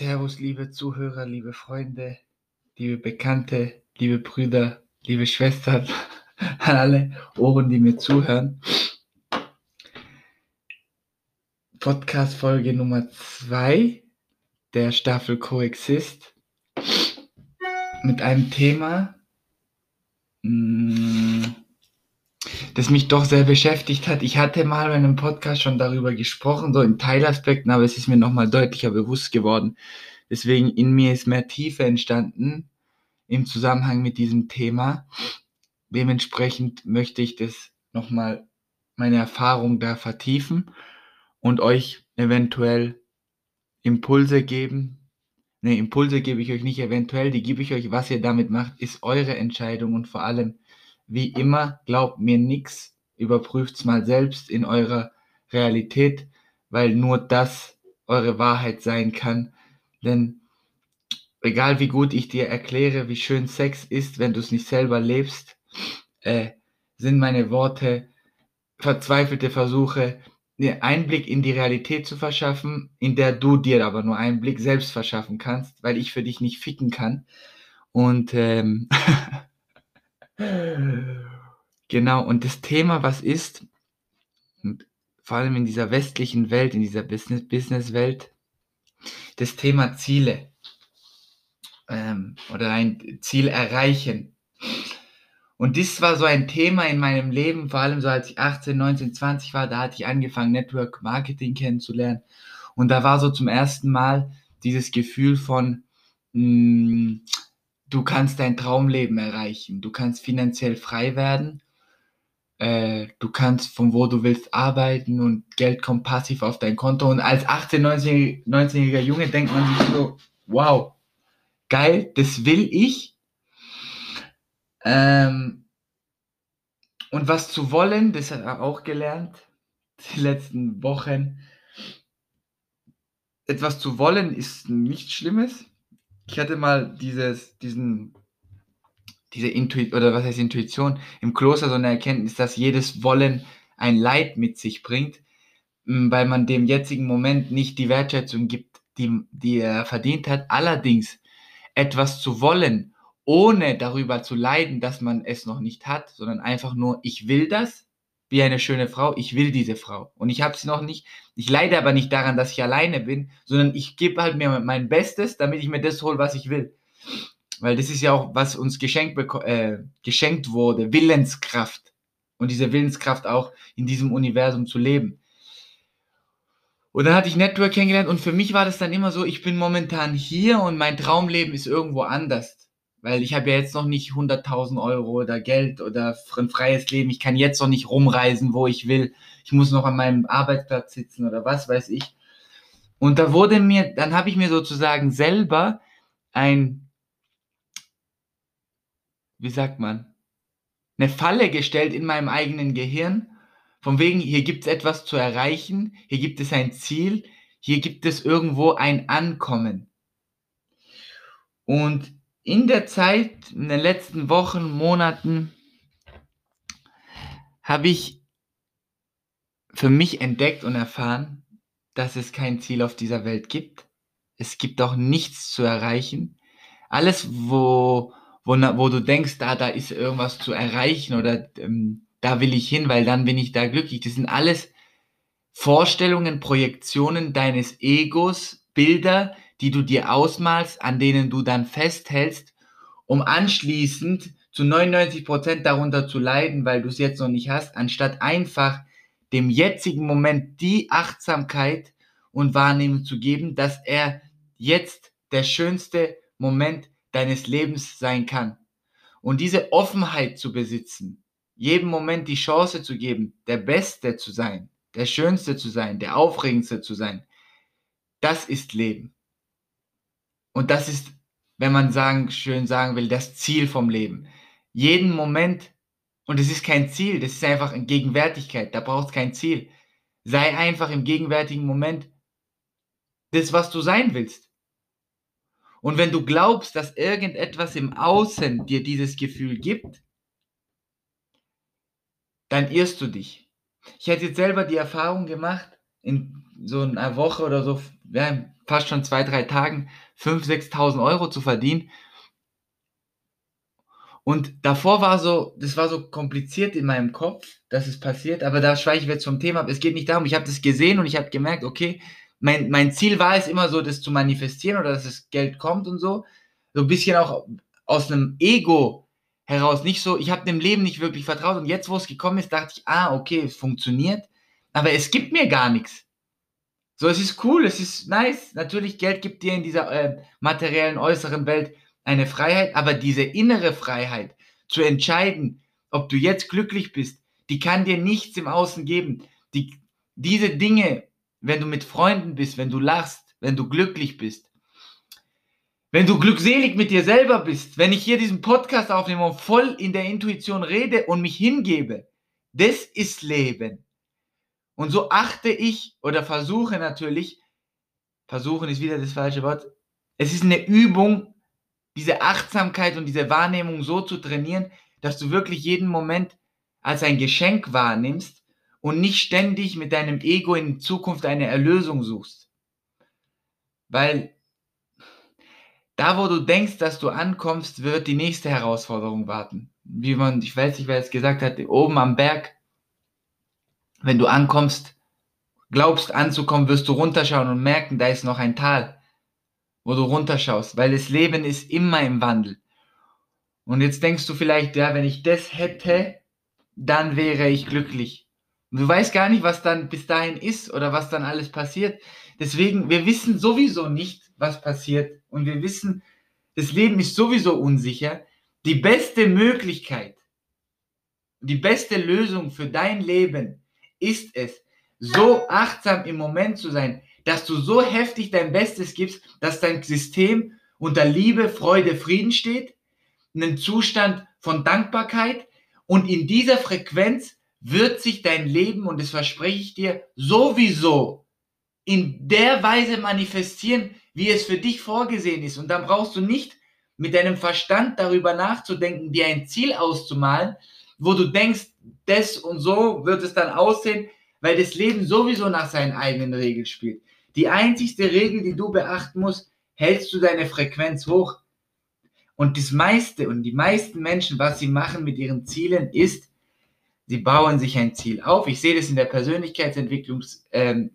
Servus, liebe Zuhörer, liebe Freunde, liebe Bekannte, liebe Brüder, liebe Schwestern, an alle Ohren, die mir zuhören. Podcast Folge Nummer 2 der Staffel Coexist mit einem Thema, mm, das mich doch sehr beschäftigt hat. Ich hatte mal in einem Podcast schon darüber gesprochen, so in Teilaspekten, aber es ist mir nochmal deutlicher bewusst geworden. Deswegen in mir ist mehr Tiefe entstanden im Zusammenhang mit diesem Thema. Dementsprechend möchte ich das nochmal meine Erfahrung da vertiefen und euch eventuell Impulse geben. Ne, Impulse gebe ich euch nicht eventuell, die gebe ich euch. Was ihr damit macht, ist eure Entscheidung und vor allem wie immer, glaubt mir nichts, überprüft's mal selbst in eurer Realität, weil nur das eure Wahrheit sein kann. Denn egal wie gut ich dir erkläre, wie schön Sex ist, wenn du es nicht selber lebst, äh, sind meine Worte verzweifelte Versuche, dir Einblick in die Realität zu verschaffen, in der du dir aber nur einen Blick selbst verschaffen kannst, weil ich für dich nicht ficken kann. Und ähm, Genau, und das Thema, was ist, vor allem in dieser westlichen Welt, in dieser Business-Welt, das Thema Ziele ähm, oder ein Ziel erreichen. Und das war so ein Thema in meinem Leben, vor allem so als ich 18, 19, 20 war, da hatte ich angefangen, Network Marketing kennenzulernen. Und da war so zum ersten Mal dieses Gefühl von, mh, hm, du kannst dein Traumleben erreichen, du kannst finanziell frei werden, äh, du kannst von wo du willst arbeiten und Geld kommt passiv auf dein Konto. Und als 18, 19, 19-jähriger Junge denkt man sich so, wow, geil, das will ich. Ähm, und was zu wollen, das hat er auch gelernt, die letzten Wochen. Etwas zu wollen ist nichts Schlimmes ich hatte mal dieses, diesen, diese Intuition, oder was heißt Intuition, im Kloster so eine Erkenntnis, dass jedes Wollen ein Leid mit sich bringt, weil man dem jetzigen Moment nicht die Wertschätzung gibt, die, die er verdient hat. Allerdings etwas zu wollen, ohne darüber zu leiden, dass man es noch nicht hat, sondern einfach nur, ich will das, wie eine schöne Frau, ich will diese Frau. Und ich habe sie noch nicht. Ich leide aber nicht daran, dass ich alleine bin, sondern ich gebe halt mir mein Bestes, damit ich mir das hole, was ich will. Weil das ist ja auch, was uns geschenkt, äh, geschenkt wurde, Willenskraft. Und diese Willenskraft auch in diesem Universum zu leben. Und dann hatte ich Network kennengelernt und für mich war das dann immer so, ich bin momentan hier und mein Traumleben ist irgendwo anders. Weil ich habe ja jetzt noch nicht 100.000 Euro oder Geld oder ein freies Leben. Ich kann jetzt noch nicht rumreisen, wo ich will. Ich muss noch an meinem Arbeitsplatz sitzen oder was weiß ich. Und da wurde mir, dann habe ich mir sozusagen selber ein, wie sagt man, eine Falle gestellt in meinem eigenen Gehirn. Von wegen, hier gibt es etwas zu erreichen, hier gibt es ein Ziel, hier gibt es irgendwo ein Ankommen. Und in der Zeit, in den letzten Wochen, Monaten, habe ich für mich entdeckt und erfahren, dass es kein Ziel auf dieser Welt gibt. Es gibt auch nichts zu erreichen. Alles, wo, wo, wo du denkst, da, da ist irgendwas zu erreichen oder ähm, da will ich hin, weil dann bin ich da glücklich. Das sind alles Vorstellungen, Projektionen deines Egos, Bilder, die du dir ausmalst, an denen du dann festhältst, um anschließend zu 99 Prozent darunter zu leiden, weil du es jetzt noch nicht hast, anstatt einfach dem jetzigen Moment die Achtsamkeit und Wahrnehmung zu geben, dass er jetzt der schönste Moment deines Lebens sein kann. Und diese Offenheit zu besitzen, jedem Moment die Chance zu geben, der Beste zu sein, der Schönste zu sein, der Aufregendste zu sein, das ist Leben. Und das ist, wenn man sagen, schön sagen will, das Ziel vom Leben. Jeden Moment, und es ist kein Ziel, das ist einfach eine Gegenwärtigkeit, da braucht es kein Ziel. Sei einfach im gegenwärtigen Moment das, was du sein willst. Und wenn du glaubst, dass irgendetwas im Außen dir dieses Gefühl gibt, dann irrst du dich. Ich hatte jetzt selber die Erfahrung gemacht, in so einer Woche oder so, ja, fast schon zwei, drei Tagen 5.000, 6.000 Euro zu verdienen. Und davor war so, das war so kompliziert in meinem Kopf, dass es passiert, aber da schweiche ich jetzt vom Thema ab. Es geht nicht darum, ich habe das gesehen und ich habe gemerkt, okay, mein, mein Ziel war es immer so, das zu manifestieren oder dass das Geld kommt und so. So ein bisschen auch aus einem Ego heraus. Nicht so, ich habe dem Leben nicht wirklich vertraut und jetzt, wo es gekommen ist, dachte ich, ah, okay, es funktioniert, aber es gibt mir gar nichts. So, es ist cool, es ist nice. Natürlich, Geld gibt dir in dieser äh, materiellen äußeren Welt eine Freiheit, aber diese innere Freiheit zu entscheiden, ob du jetzt glücklich bist, die kann dir nichts im Außen geben. Die, diese Dinge, wenn du mit Freunden bist, wenn du lachst, wenn du glücklich bist, wenn du glückselig mit dir selber bist, wenn ich hier diesen Podcast aufnehme und voll in der Intuition rede und mich hingebe, das ist Leben. Und so achte ich oder versuche natürlich, versuchen ist wieder das falsche Wort, es ist eine Übung, diese Achtsamkeit und diese Wahrnehmung so zu trainieren, dass du wirklich jeden Moment als ein Geschenk wahrnimmst und nicht ständig mit deinem Ego in Zukunft eine Erlösung suchst. Weil da, wo du denkst, dass du ankommst, wird die nächste Herausforderung warten. Wie man, ich weiß nicht, wer es gesagt hat, oben am Berg, wenn du ankommst, glaubst anzukommen, wirst du runterschauen und merken, da ist noch ein Tal wo du runterschaust, weil das Leben ist immer im Wandel. Und jetzt denkst du vielleicht, ja, wenn ich das hätte, dann wäre ich glücklich. Und du weißt gar nicht, was dann bis dahin ist oder was dann alles passiert. Deswegen, wir wissen sowieso nicht, was passiert. Und wir wissen, das Leben ist sowieso unsicher. Die beste Möglichkeit, die beste Lösung für dein Leben ist es, so achtsam im Moment zu sein, dass du so heftig dein Bestes gibst, dass dein System unter Liebe, Freude, Frieden steht, einen Zustand von Dankbarkeit und in dieser Frequenz wird sich dein Leben, und das verspreche ich dir, sowieso in der Weise manifestieren, wie es für dich vorgesehen ist. Und dann brauchst du nicht mit deinem Verstand darüber nachzudenken, dir ein Ziel auszumalen, wo du denkst, das und so wird es dann aussehen, weil das Leben sowieso nach seinen eigenen Regeln spielt. Die einzigste Regel, die du beachten musst, hältst du deine Frequenz hoch. Und das meiste und die meisten Menschen, was sie machen mit ihren Zielen, ist, sie bauen sich ein Ziel auf. Ich sehe das in der Persönlichkeitsentwicklungsschiene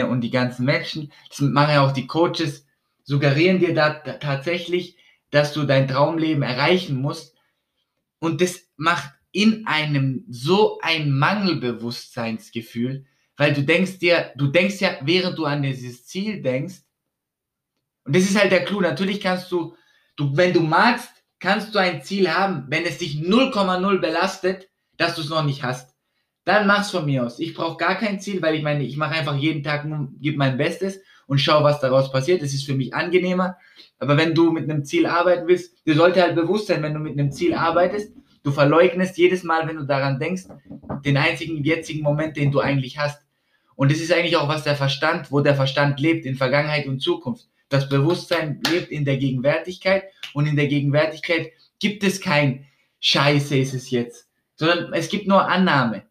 ähm, und die ganzen Menschen, das machen ja auch die Coaches, suggerieren dir da tatsächlich, dass du dein Traumleben erreichen musst. Und das macht in einem so ein Mangelbewusstseinsgefühl, weil du denkst dir, du denkst ja, während du an dieses Ziel denkst, und das ist halt der Clou, natürlich kannst du, du, wenn du magst, kannst du ein Ziel haben, wenn es dich 0,0 belastet, dass du es noch nicht hast. Dann mach's von mir aus. Ich brauche gar kein Ziel, weil ich meine, ich mache einfach jeden Tag, gebe mein Bestes und schau, was daraus passiert. Das ist für mich angenehmer. Aber wenn du mit einem Ziel arbeiten willst, dir sollte halt bewusst sein, wenn du mit einem Ziel arbeitest, du verleugnest jedes Mal, wenn du daran denkst, den einzigen jetzigen Moment, den du eigentlich hast. Und das ist eigentlich auch, was der Verstand, wo der Verstand lebt, in Vergangenheit und Zukunft. Das Bewusstsein lebt in der Gegenwärtigkeit und in der Gegenwärtigkeit gibt es kein Scheiße ist es jetzt, sondern es gibt nur Annahme.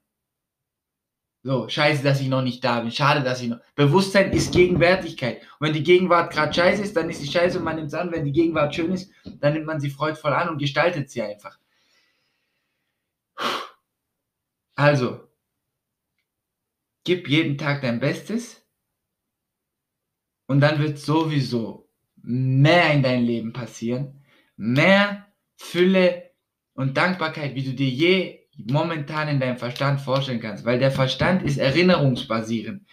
So, scheiße, dass ich noch nicht da bin. Schade, dass ich noch. Bewusstsein ist Gegenwärtigkeit. Und wenn die Gegenwart gerade scheiße ist, dann ist sie scheiße und man nimmt es an. Wenn die Gegenwart schön ist, dann nimmt man sie freudvoll an und gestaltet sie einfach. Also, gib jeden Tag dein Bestes und dann wird sowieso mehr in dein Leben passieren, mehr Fülle und Dankbarkeit, wie du dir je momentan in deinem Verstand vorstellen kannst, weil der Verstand ist erinnerungsbasierend.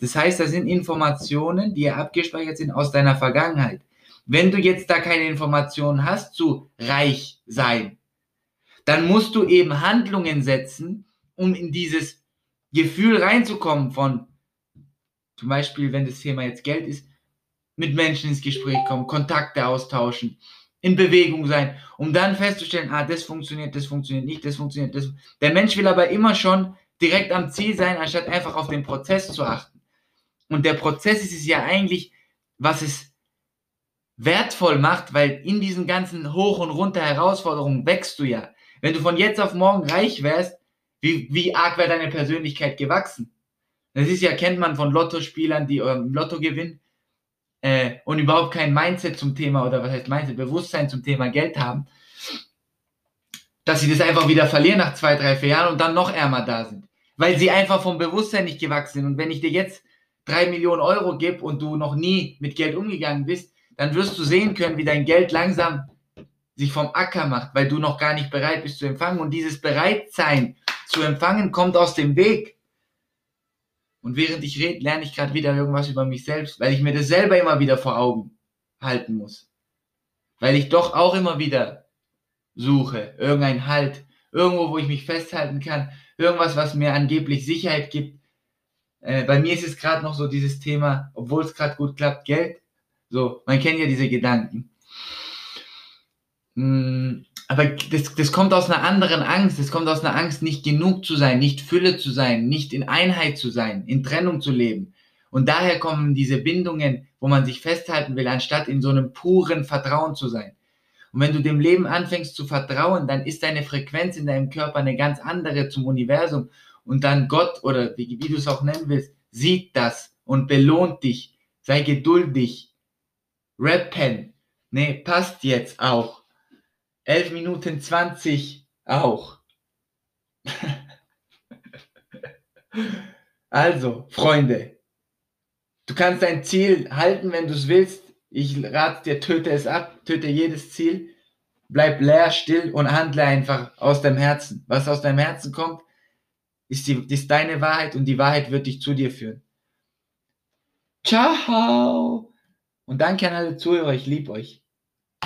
Das heißt, da sind Informationen, die abgespeichert sind aus deiner Vergangenheit. Wenn du jetzt da keine Informationen hast zu reich sein, dann musst du eben Handlungen setzen, um in dieses Gefühl reinzukommen von, zum Beispiel, wenn das Thema jetzt Geld ist, mit Menschen ins Gespräch kommen, Kontakte austauschen, in Bewegung sein, um dann festzustellen, ah, das funktioniert, das funktioniert nicht, das funktioniert, das. Der Mensch will aber immer schon direkt am Ziel sein, anstatt einfach auf den Prozess zu achten. Und der Prozess ist es ja eigentlich, was es wertvoll macht, weil in diesen ganzen Hoch- und Runter Herausforderungen wächst du ja. Wenn du von jetzt auf morgen reich wärst, wie, wie arg wäre deine Persönlichkeit gewachsen? Das ist ja, kennt man von Lottospielern, die ähm, Lotto gewinnen. äh, und überhaupt kein Mindset zum Thema oder was heißt Mindset, Bewusstsein zum Thema Geld haben, dass sie das einfach wieder verlieren nach zwei, drei, vier Jahren und dann noch ärmer da sind. Weil sie einfach vom Bewusstsein nicht gewachsen sind. Und wenn ich dir jetzt drei Millionen Euro gebe und du noch nie mit Geld umgegangen bist, dann wirst du sehen können, wie dein Geld langsam sich vom Acker macht, weil du noch gar nicht bereit bist zu empfangen. Und dieses Bereitsein zu empfangen kommt aus dem Weg. Und während ich rede, lerne ich gerade wieder irgendwas über mich selbst, weil ich mir das selber immer wieder vor Augen halten muss. Weil ich doch auch immer wieder suche, irgendein Halt, irgendwo, wo ich mich festhalten kann, irgendwas, was mir angeblich Sicherheit gibt. Äh, bei mir ist es gerade noch so dieses Thema, obwohl es gerade gut klappt, Geld. So, man kennt ja diese Gedanken. Mm, aber das, das kommt aus einer anderen Angst. Das kommt aus einer Angst, nicht genug zu sein, nicht Fülle zu sein, nicht in Einheit zu sein, in Trennung zu leben. Und daher kommen diese Bindungen, wo man sich festhalten will, anstatt in so einem puren Vertrauen zu sein. Und wenn du dem Leben anfängst zu vertrauen, dann ist deine Frequenz in deinem Körper eine ganz andere zum Universum. Und dann Gott oder wie, wie du es auch nennen willst, sieht das und belohnt dich. Sei geduldig. Rappen. Nee, passt jetzt auch. 11 Minuten 20 auch. also, Freunde, du kannst dein Ziel halten, wenn du es willst. Ich rate dir, töte es ab, töte jedes Ziel, bleib leer, still und handle einfach aus deinem Herzen. Was aus deinem Herzen kommt, ist, die, ist deine Wahrheit und die Wahrheit wird dich zu dir führen. Ciao! Und danke an alle Zuhörer, ich liebe euch.